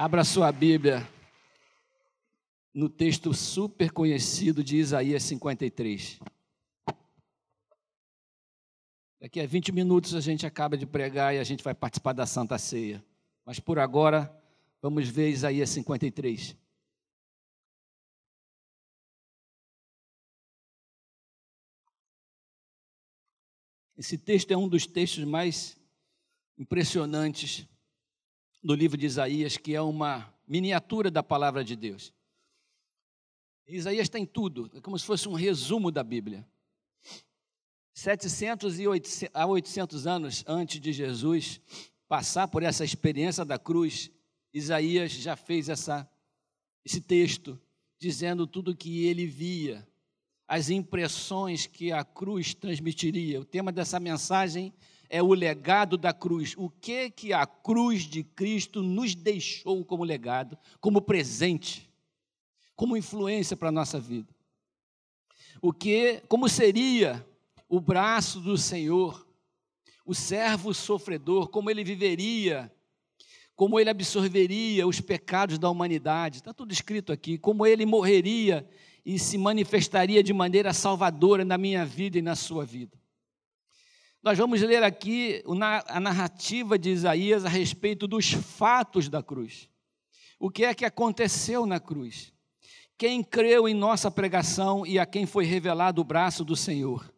Abra sua Bíblia no texto super conhecido de Isaías 53. Daqui a 20 minutos a gente acaba de pregar e a gente vai participar da Santa Ceia. Mas por agora, vamos ver Isaías 53. Esse texto é um dos textos mais impressionantes do livro de Isaías, que é uma miniatura da palavra de Deus. Isaías tem tudo, é como se fosse um resumo da Bíblia. 700 e 800, a 800 anos antes de Jesus passar por essa experiência da cruz, Isaías já fez essa, esse texto dizendo tudo o que ele via, as impressões que a cruz transmitiria. O tema dessa mensagem é o legado da cruz. O que que a cruz de Cristo nos deixou como legado, como presente, como influência para a nossa vida? O que, como seria o braço do Senhor, o servo sofredor, como ele viveria, como ele absorveria os pecados da humanidade, está tudo escrito aqui, como ele morreria e se manifestaria de maneira salvadora na minha vida e na sua vida. Nós vamos ler aqui a narrativa de Isaías a respeito dos fatos da cruz. O que é que aconteceu na cruz? Quem creu em nossa pregação e a quem foi revelado o braço do Senhor?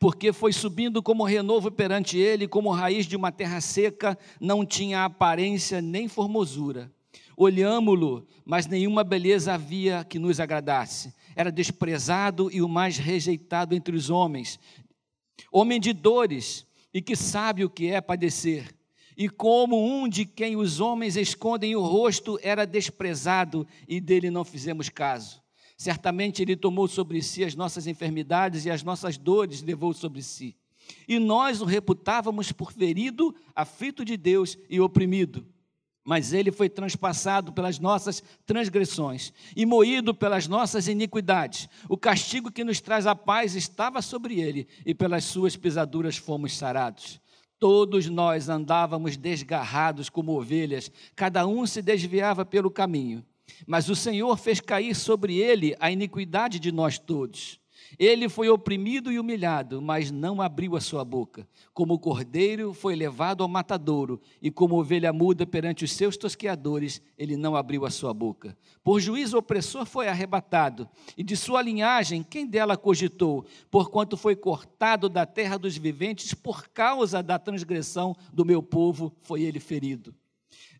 porque foi subindo como renovo perante ele, como raiz de uma terra seca, não tinha aparência nem formosura. Olhámo-lo, mas nenhuma beleza havia que nos agradasse. Era desprezado e o mais rejeitado entre os homens. Homem de dores e que sabe o que é padecer. E como um de quem os homens escondem o rosto, era desprezado e dele não fizemos caso. Certamente Ele tomou sobre si as nossas enfermidades e as nossas dores levou sobre si. E nós o reputávamos por ferido, aflito de Deus e oprimido. Mas ele foi transpassado pelas nossas transgressões e moído pelas nossas iniquidades. O castigo que nos traz a paz estava sobre ele, e pelas suas pisaduras fomos sarados. Todos nós andávamos desgarrados como ovelhas, cada um se desviava pelo caminho mas o Senhor fez cair sobre ele a iniquidade de nós todos. Ele foi oprimido e humilhado, mas não abriu a sua boca. Como cordeiro foi levado ao matadouro, e como ovelha muda perante os seus tosqueadores, ele não abriu a sua boca. Por juízo opressor foi arrebatado, e de sua linhagem, quem dela cogitou? Porquanto foi cortado da terra dos viventes, por causa da transgressão do meu povo, foi ele ferido.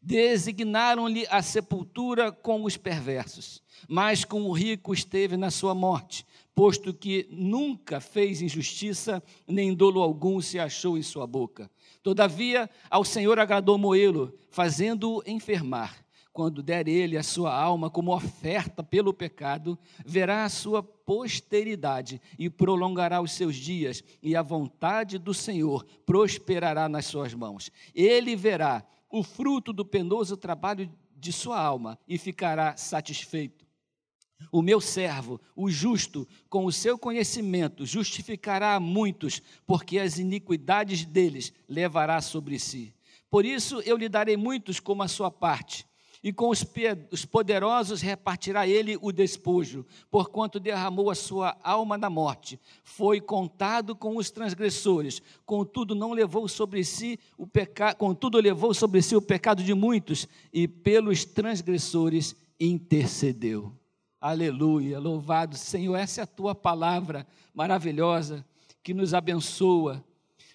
Designaram-lhe a sepultura com os perversos, mas com o rico esteve na sua morte, posto que nunca fez injustiça, nem dolo algum se achou em sua boca. Todavia, ao Senhor agradou Moelo, fazendo-o enfermar. Quando der ele a sua alma como oferta pelo pecado, verá a sua posteridade e prolongará os seus dias, e a vontade do Senhor prosperará nas suas mãos. Ele verá o fruto do penoso trabalho de sua alma e ficará satisfeito. O meu servo, o justo, com o seu conhecimento, justificará a muitos, porque as iniquidades deles levará sobre si. Por isso eu lhe darei muitos como a sua parte e com os, poderosos repartirá ele o despojo, porquanto derramou a sua alma na morte. Foi contado com os transgressores, contudo não levou sobre si o pecado, contudo levou sobre si o pecado de muitos e pelos transgressores intercedeu. Aleluia, louvado Senhor, essa é a tua palavra maravilhosa que nos abençoa.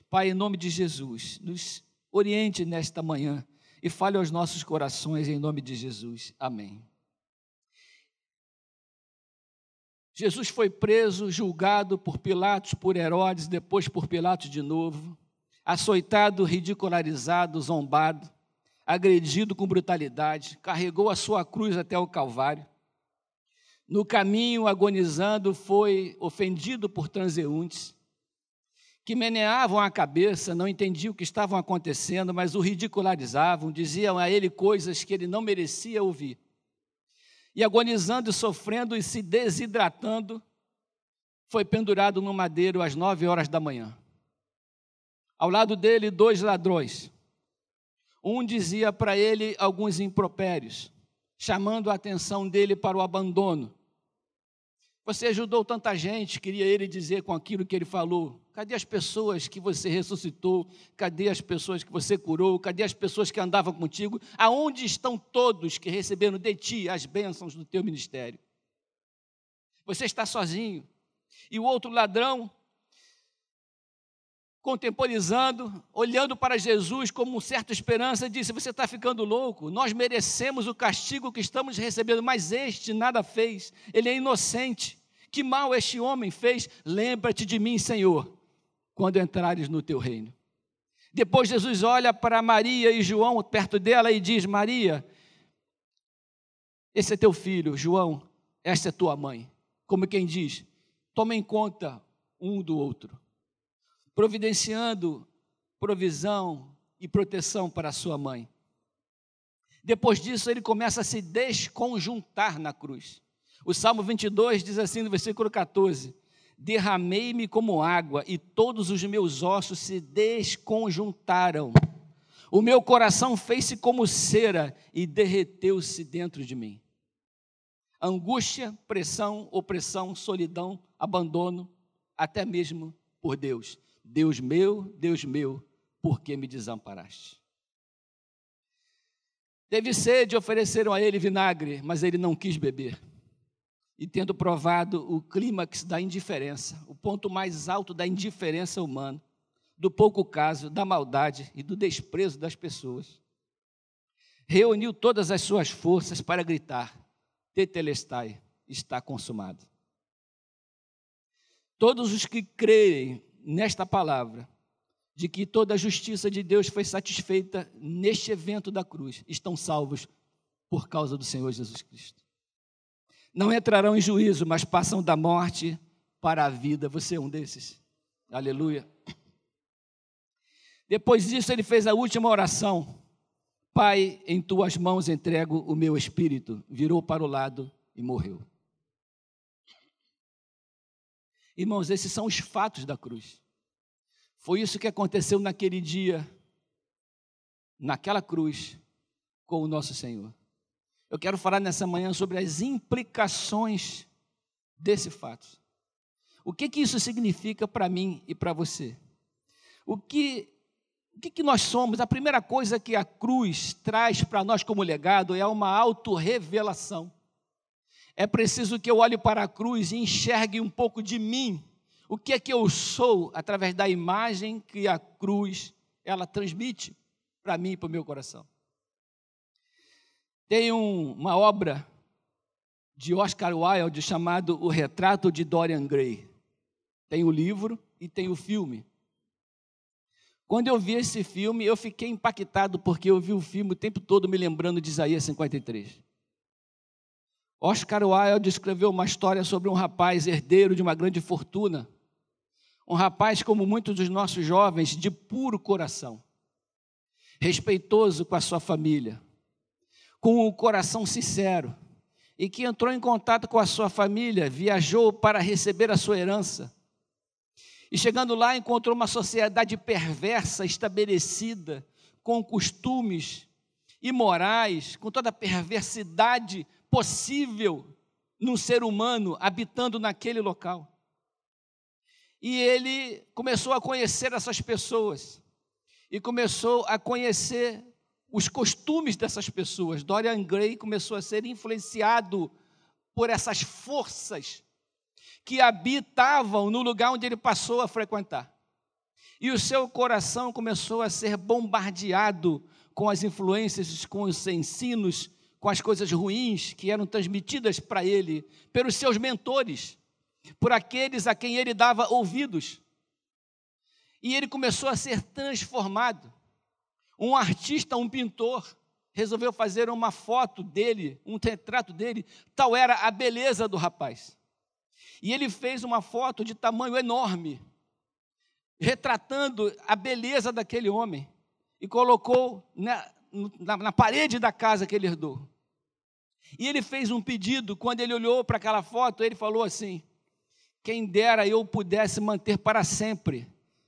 Pai, em nome de Jesus, nos oriente nesta manhã e fale aos nossos corações em nome de Jesus. Amém. Jesus foi preso, julgado por Pilatos, por Herodes, depois por Pilatos de novo, açoitado, ridicularizado, zombado, agredido com brutalidade, carregou a sua cruz até o Calvário. No caminho, agonizando, foi ofendido por transeuntes, que meneavam a cabeça, não entendiam o que estavam acontecendo, mas o ridicularizavam, diziam a ele coisas que ele não merecia ouvir. E agonizando, sofrendo e se desidratando, foi pendurado no madeiro às nove horas da manhã. Ao lado dele, dois ladrões. Um dizia para ele alguns impropérios, chamando a atenção dele para o abandono. Você ajudou tanta gente, queria ele dizer com aquilo que ele falou. Cadê as pessoas que você ressuscitou? Cadê as pessoas que você curou? Cadê as pessoas que andavam contigo? Aonde estão todos que receberam de ti as bênçãos do teu ministério? Você está sozinho. E o outro ladrão, contemporizando, olhando para Jesus como certa esperança, disse: Você está ficando louco, nós merecemos o castigo que estamos recebendo, mas este nada fez, ele é inocente. Que mal este homem fez? Lembra-te de mim, Senhor, quando entrares no teu reino. Depois Jesus olha para Maria e João perto dela e diz: Maria, esse é teu filho, João, esta é tua mãe. Como quem diz, toma em conta um do outro providenciando provisão e proteção para sua mãe. Depois disso, ele começa a se desconjuntar na cruz. O Salmo 22 diz assim no versículo 14: Derramei-me como água e todos os meus ossos se desconjuntaram. O meu coração fez-se como cera e derreteu-se dentro de mim. Angústia, pressão, opressão, solidão, abandono, até mesmo por Deus. Deus meu, Deus meu, por que me desamparaste? Teve sede, ofereceram a ele vinagre, mas ele não quis beber. E tendo provado o clímax da indiferença, o ponto mais alto da indiferença humana, do pouco caso, da maldade e do desprezo das pessoas, reuniu todas as suas forças para gritar: Tetelestai, está consumado. Todos os que creem nesta palavra de que toda a justiça de Deus foi satisfeita neste evento da cruz, estão salvos por causa do Senhor Jesus Cristo. Não entrarão em juízo, mas passam da morte para a vida. Você é um desses. Aleluia. Depois disso, ele fez a última oração. Pai, em tuas mãos entrego o meu espírito. Virou para o lado e morreu. Irmãos, esses são os fatos da cruz. Foi isso que aconteceu naquele dia, naquela cruz, com o nosso Senhor. Eu quero falar nessa manhã sobre as implicações desse fato. O que, que isso significa para mim e para você? O que, o que, que nós somos? A primeira coisa que a cruz traz para nós como legado é uma autorrevelação. É preciso que eu olhe para a cruz e enxergue um pouco de mim. O que é que eu sou através da imagem que a cruz ela transmite para mim e para o meu coração. Tem um, uma obra de Oscar Wilde chamado O Retrato de Dorian Gray. Tem o livro e tem o filme. Quando eu vi esse filme, eu fiquei impactado porque eu vi o filme o tempo todo me lembrando de Isaías 53. Oscar Wilde escreveu uma história sobre um rapaz herdeiro de uma grande fortuna. Um rapaz, como muitos dos nossos jovens, de puro coração, respeitoso com a sua família, com o coração sincero, e que entrou em contato com a sua família, viajou para receber a sua herança. E chegando lá, encontrou uma sociedade perversa estabelecida, com costumes imorais, com toda a perversidade possível num ser humano habitando naquele local. E ele começou a conhecer essas pessoas e começou a conhecer os costumes dessas pessoas. Dorian Gray começou a ser influenciado por essas forças que habitavam no lugar onde ele passou a frequentar. E o seu coração começou a ser bombardeado com as influências, com os ensinos com as coisas ruins que eram transmitidas para ele pelos seus mentores, por aqueles a quem ele dava ouvidos. E ele começou a ser transformado. Um artista, um pintor, resolveu fazer uma foto dele, um retrato dele, tal era a beleza do rapaz. E ele fez uma foto de tamanho enorme, retratando a beleza daquele homem, e colocou na, na, na parede da casa que ele herdou. E ele fez um pedido, quando ele olhou para aquela foto, ele falou assim: Quem dera eu pudesse manter para sempre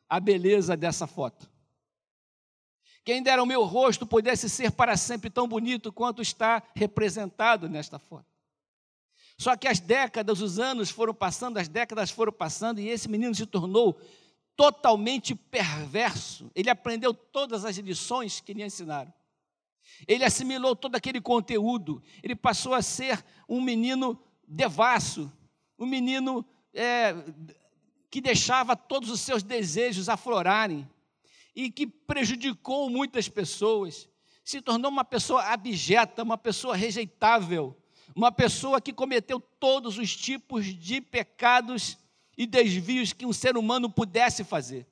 a beleza dessa foto. Quem dera o meu rosto pudesse ser para sempre tão bonito quanto está representado nesta foto. Só que as décadas, os anos foram passando, as décadas foram passando, e esse menino se tornou totalmente perverso. Ele aprendeu todas as lições que lhe ensinaram. Ele assimilou todo aquele conteúdo. Ele passou a ser um menino devasso, um menino é, que deixava todos os seus desejos aflorarem e que prejudicou muitas pessoas. Se tornou uma pessoa abjeta, uma pessoa rejeitável, uma pessoa que cometeu todos os tipos de pecados e desvios que um ser humano pudesse fazer.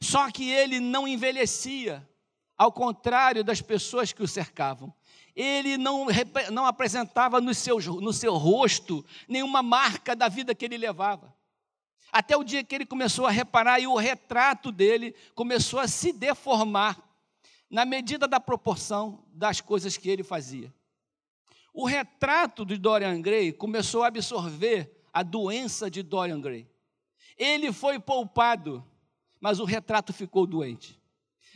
Só que ele não envelhecia, ao contrário das pessoas que o cercavam. Ele não, não apresentava no seu, no seu rosto nenhuma marca da vida que ele levava. Até o dia que ele começou a reparar e o retrato dele começou a se deformar na medida da proporção das coisas que ele fazia. O retrato de Dorian Gray começou a absorver a doença de Dorian Gray. Ele foi poupado, mas o retrato ficou doente.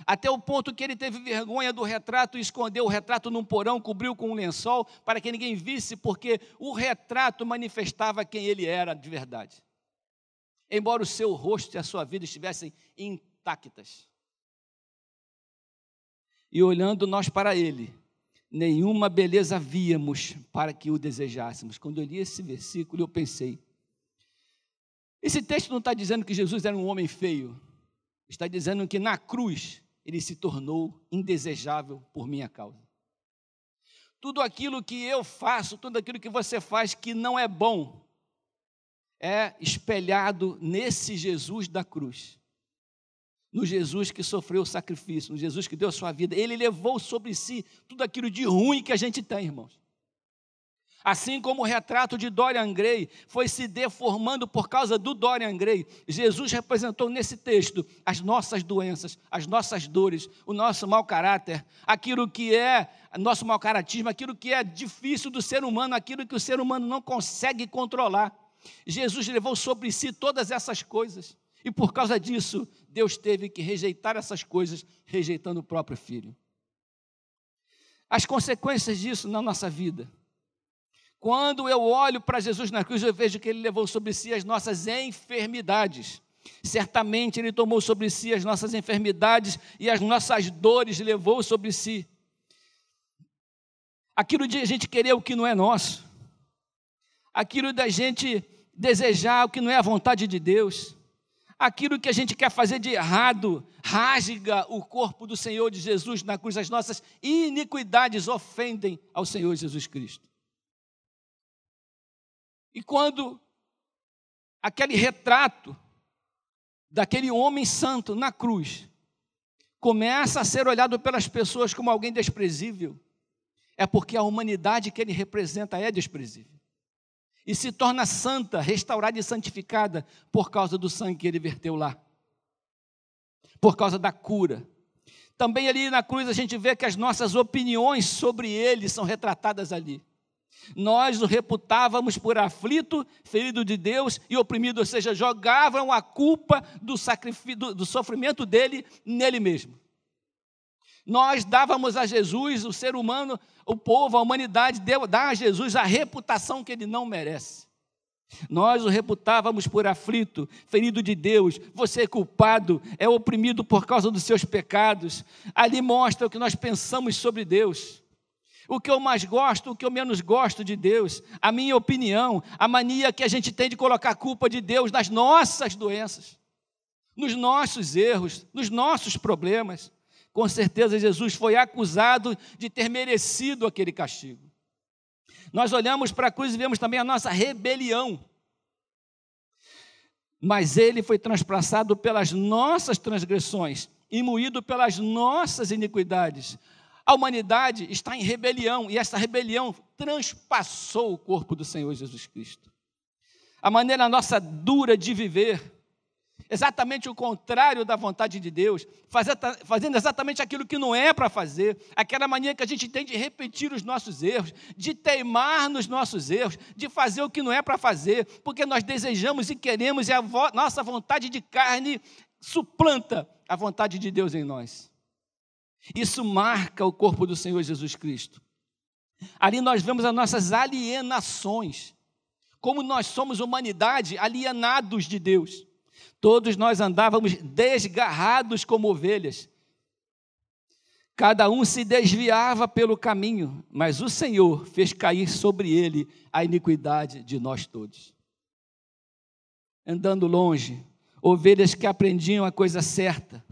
Até o ponto que ele teve vergonha do retrato e escondeu o retrato num porão, cobriu com um lençol, para que ninguém visse, porque o retrato manifestava quem ele era de verdade embora o seu rosto e a sua vida estivessem intactas. E olhando nós para ele, nenhuma beleza víamos para que o desejássemos. Quando eu li esse versículo, eu pensei: esse texto não está dizendo que Jesus era um homem feio, está dizendo que na cruz ele se tornou indesejável por minha causa. Tudo aquilo que eu faço, tudo aquilo que você faz que não é bom, é espelhado nesse Jesus da cruz. No Jesus que sofreu o sacrifício, no Jesus que deu a sua vida. Ele levou sobre si tudo aquilo de ruim que a gente tem, irmãos. Assim como o retrato de Dorian Gray foi se deformando por causa do Dorian Gray, Jesus representou nesse texto as nossas doenças, as nossas dores, o nosso mau caráter, aquilo que é nosso mau caratismo, aquilo que é difícil do ser humano, aquilo que o ser humano não consegue controlar. Jesus levou sobre si todas essas coisas. E por causa disso, Deus teve que rejeitar essas coisas, rejeitando o próprio filho. As consequências disso na nossa vida. Quando eu olho para Jesus na cruz, eu vejo que ele levou sobre si as nossas enfermidades. Certamente ele tomou sobre si as nossas enfermidades e as nossas dores levou sobre si. Aquilo de a gente querer o que não é nosso aquilo da gente desejar o que não é a vontade de Deus, aquilo que a gente quer fazer de errado, rasga o corpo do Senhor de Jesus na cruz, as nossas iniquidades ofendem ao Senhor Jesus Cristo. E quando aquele retrato daquele homem santo na cruz começa a ser olhado pelas pessoas como alguém desprezível, é porque a humanidade que ele representa é desprezível e se torna santa, restaurada e santificada por causa do sangue que ele verteu lá, por causa da cura. Também ali na cruz a gente vê que as nossas opiniões sobre ele são retratadas ali. Nós o reputávamos por aflito, ferido de Deus e oprimido, ou seja, jogavam a culpa do, do, do sofrimento dele nele mesmo. Nós dávamos a Jesus, o ser humano, o povo, a humanidade, deu, dá a Jesus a reputação que ele não merece. Nós o reputávamos por aflito, ferido de Deus, você é culpado, é oprimido por causa dos seus pecados. Ali mostra o que nós pensamos sobre Deus. O que eu mais gosto, o que eu menos gosto de Deus, a minha opinião, a mania que a gente tem de colocar a culpa de Deus nas nossas doenças, nos nossos erros, nos nossos problemas com certeza Jesus foi acusado de ter merecido aquele castigo. Nós olhamos para a cruz e vemos também a nossa rebelião. Mas ele foi transpassado pelas nossas transgressões e moído pelas nossas iniquidades. A humanidade está em rebelião e essa rebelião transpassou o corpo do Senhor Jesus Cristo. A maneira nossa dura de viver, exatamente o contrário da vontade de Deus, fazendo exatamente aquilo que não é para fazer, aquela mania que a gente tem de repetir os nossos erros, de teimar nos nossos erros, de fazer o que não é para fazer, porque nós desejamos e queremos e a nossa vontade de carne suplanta a vontade de Deus em nós. Isso marca o corpo do Senhor Jesus Cristo. Ali nós vemos as nossas alienações, como nós somos humanidade alienados de Deus. Todos nós andávamos desgarrados como ovelhas. Cada um se desviava pelo caminho, mas o Senhor fez cair sobre ele a iniquidade de nós todos. Andando longe, ovelhas que aprendiam a coisa certa,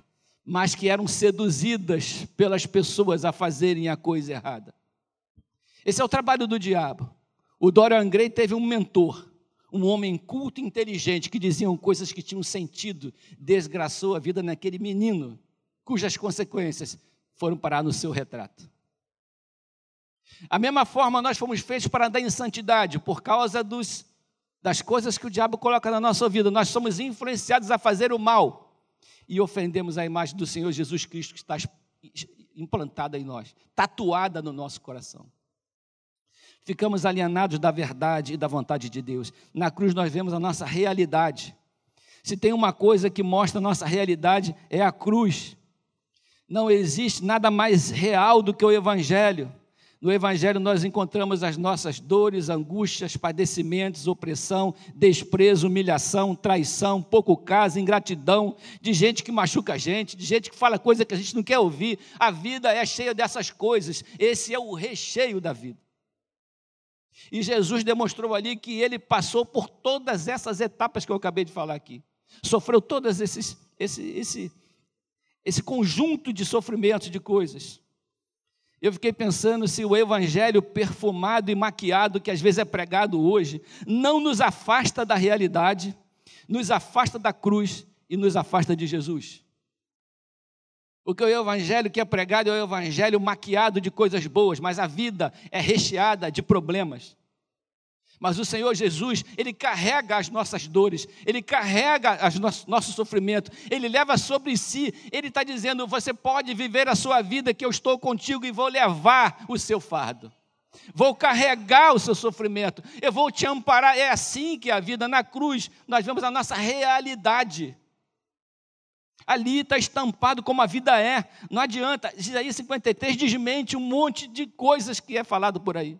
mas que eram seduzidas pelas pessoas a fazerem a coisa errada. Esse é o trabalho do diabo. O Dorian Gray teve um mentor, um homem culto e inteligente que diziam coisas que tinham sentido, desgraçou a vida naquele menino, cujas consequências foram parar no seu retrato. A mesma forma, nós fomos feitos para andar em santidade por causa dos, das coisas que o diabo coloca na nossa vida. Nós somos influenciados a fazer o mal e ofendemos a imagem do Senhor Jesus Cristo que está implantada em nós, tatuada no nosso coração. Ficamos alienados da verdade e da vontade de Deus. Na cruz nós vemos a nossa realidade. Se tem uma coisa que mostra a nossa realidade, é a cruz. Não existe nada mais real do que o Evangelho. No Evangelho nós encontramos as nossas dores, angústias, padecimentos, opressão, desprezo, humilhação, traição, pouco caso, ingratidão, de gente que machuca a gente, de gente que fala coisa que a gente não quer ouvir. A vida é cheia dessas coisas. Esse é o recheio da vida. E Jesus demonstrou ali que ele passou por todas essas etapas que eu acabei de falar aqui. Sofreu todas esses, esse, esse, esse conjunto de sofrimentos, de coisas. Eu fiquei pensando se o evangelho perfumado e maquiado que às vezes é pregado hoje não nos afasta da realidade, nos afasta da cruz e nos afasta de Jesus. Porque o evangelho que é pregado é o evangelho maquiado de coisas boas, mas a vida é recheada de problemas. Mas o Senhor Jesus, Ele carrega as nossas dores, Ele carrega o nosso, nosso sofrimento, Ele leva sobre si, Ele está dizendo: você pode viver a sua vida, que eu estou contigo e vou levar o seu fardo, vou carregar o seu sofrimento, eu vou te amparar. É assim que é a vida na cruz, nós vemos a nossa realidade. Ali está estampado como a vida é, não adianta. Isaías 53 desmente um monte de coisas que é falado por aí.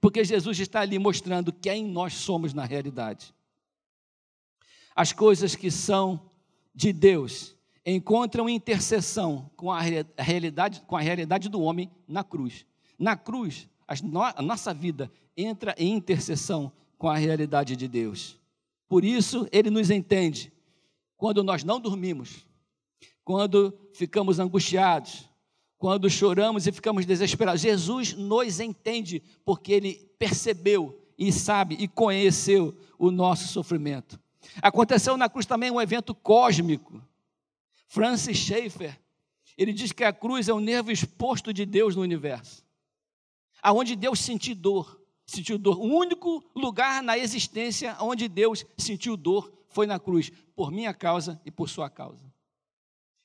Porque Jesus está ali mostrando quem nós somos na realidade. As coisas que são de Deus encontram interseção com a realidade, com a realidade do homem na cruz. Na cruz, a nossa vida entra em interseção com a realidade de Deus. Por isso, Ele nos entende quando nós não dormimos, quando ficamos angustiados, quando choramos e ficamos desesperados. Jesus nos entende, porque ele percebeu e sabe e conheceu o nosso sofrimento. Aconteceu na cruz também um evento cósmico. Francis Schaeffer, ele diz que a cruz é o nervo exposto de Deus no universo. Aonde Deus sentiu dor, sentiu dor. O único lugar na existência onde Deus sentiu dor foi na cruz, por minha causa e por sua causa.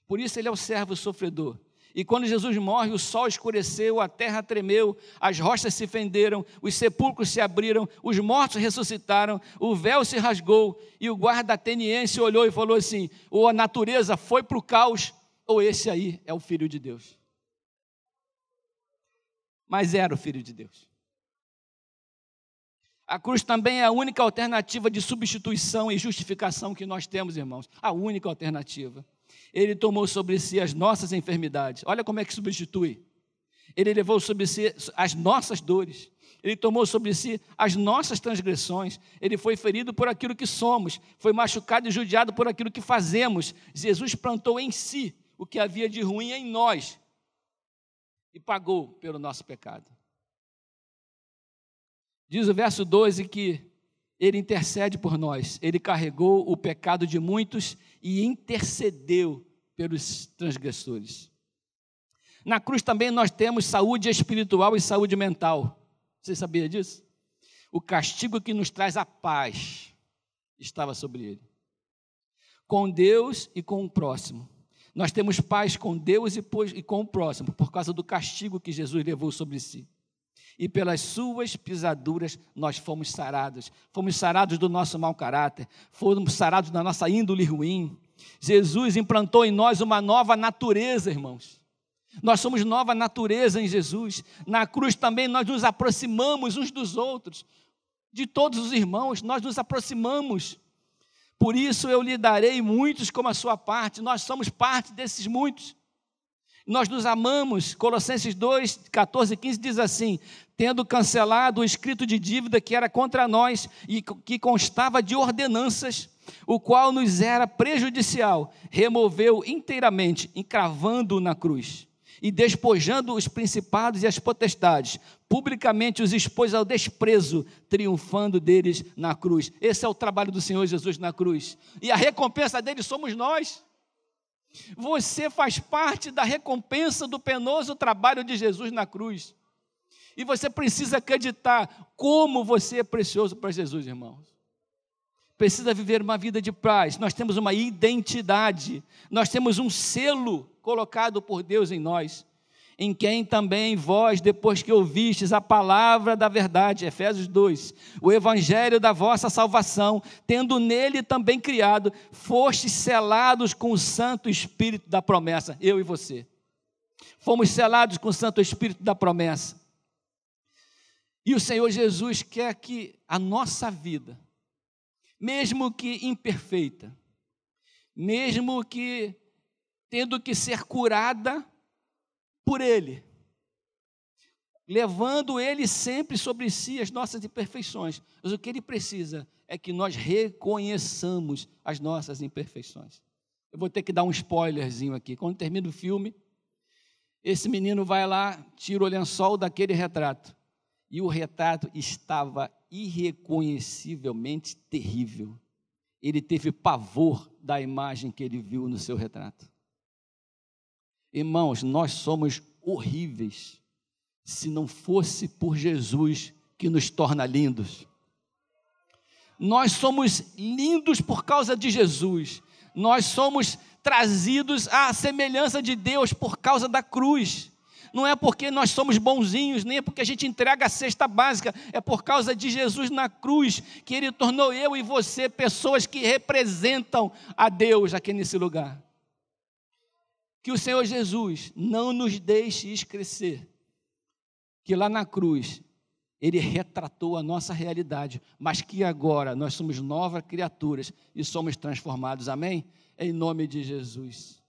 Por isso ele é o servo sofredor. E quando Jesus morre, o sol escureceu, a terra tremeu, as rochas se fenderam, os sepulcros se abriram, os mortos ressuscitaram, o véu se rasgou, e o guarda ateniense olhou e falou assim: ou a natureza foi para o caos, ou esse aí é o Filho de Deus. Mas era o Filho de Deus. A cruz também é a única alternativa de substituição e justificação que nós temos, irmãos. A única alternativa. Ele tomou sobre si as nossas enfermidades. Olha como é que substitui. Ele levou sobre si as nossas dores. Ele tomou sobre si as nossas transgressões. Ele foi ferido por aquilo que somos. Foi machucado e judiado por aquilo que fazemos. Jesus plantou em si o que havia de ruim em nós e pagou pelo nosso pecado. Diz o verso 12 que ele intercede por nós. Ele carregou o pecado de muitos e intercedeu pelos transgressores. Na cruz também nós temos saúde espiritual e saúde mental. Você sabia disso? O castigo que nos traz a paz estava sobre ele. Com Deus e com o próximo. Nós temos paz com Deus e com o próximo, por causa do castigo que Jesus levou sobre si e pelas suas pisaduras nós fomos sarados. Fomos sarados do nosso mau caráter, fomos sarados da nossa índole ruim. Jesus implantou em nós uma nova natureza, irmãos. Nós somos nova natureza em Jesus. Na cruz também nós nos aproximamos uns dos outros, de todos os irmãos, nós nos aproximamos. Por isso eu lhe darei muitos como a sua parte, nós somos parte desses muitos. Nós nos amamos. Colossenses 2, 14 e 15 diz assim: tendo cancelado o escrito de dívida que era contra nós e que constava de ordenanças, o qual nos era prejudicial, removeu inteiramente, encravando-o na cruz e despojando os principados e as potestades, publicamente os expôs ao desprezo, triunfando deles na cruz. Esse é o trabalho do Senhor Jesus na cruz. E a recompensa dele somos nós. Você faz parte da recompensa do penoso trabalho de Jesus na cruz. E você precisa acreditar como você é precioso para Jesus, irmãos. Precisa viver uma vida de paz. Nós temos uma identidade, nós temos um selo colocado por Deus em nós, em quem também vós, depois que ouvistes a palavra da verdade, Efésios 2, o evangelho da vossa salvação, tendo nele também criado, fostes selados com o Santo Espírito da promessa, eu e você. Fomos selados com o Santo Espírito da promessa. E o Senhor Jesus quer que a nossa vida, mesmo que imperfeita, mesmo que tendo que ser curada por Ele, levando Ele sempre sobre si as nossas imperfeições. Mas o que Ele precisa é que nós reconheçamos as nossas imperfeições. Eu vou ter que dar um spoilerzinho aqui. Quando termina o filme, esse menino vai lá, tira o lençol daquele retrato. E o retrato estava irreconhecivelmente terrível. Ele teve pavor da imagem que ele viu no seu retrato. Irmãos, nós somos horríveis se não fosse por Jesus que nos torna lindos. Nós somos lindos por causa de Jesus. Nós somos trazidos à semelhança de Deus por causa da cruz. Não é porque nós somos bonzinhos, nem é porque a gente entrega a cesta básica, é por causa de Jesus na cruz que Ele tornou eu e você pessoas que representam a Deus aqui nesse lugar que o Senhor Jesus não nos deixe esquecer que lá na cruz ele retratou a nossa realidade, mas que agora nós somos novas criaturas e somos transformados. Amém? Em nome de Jesus.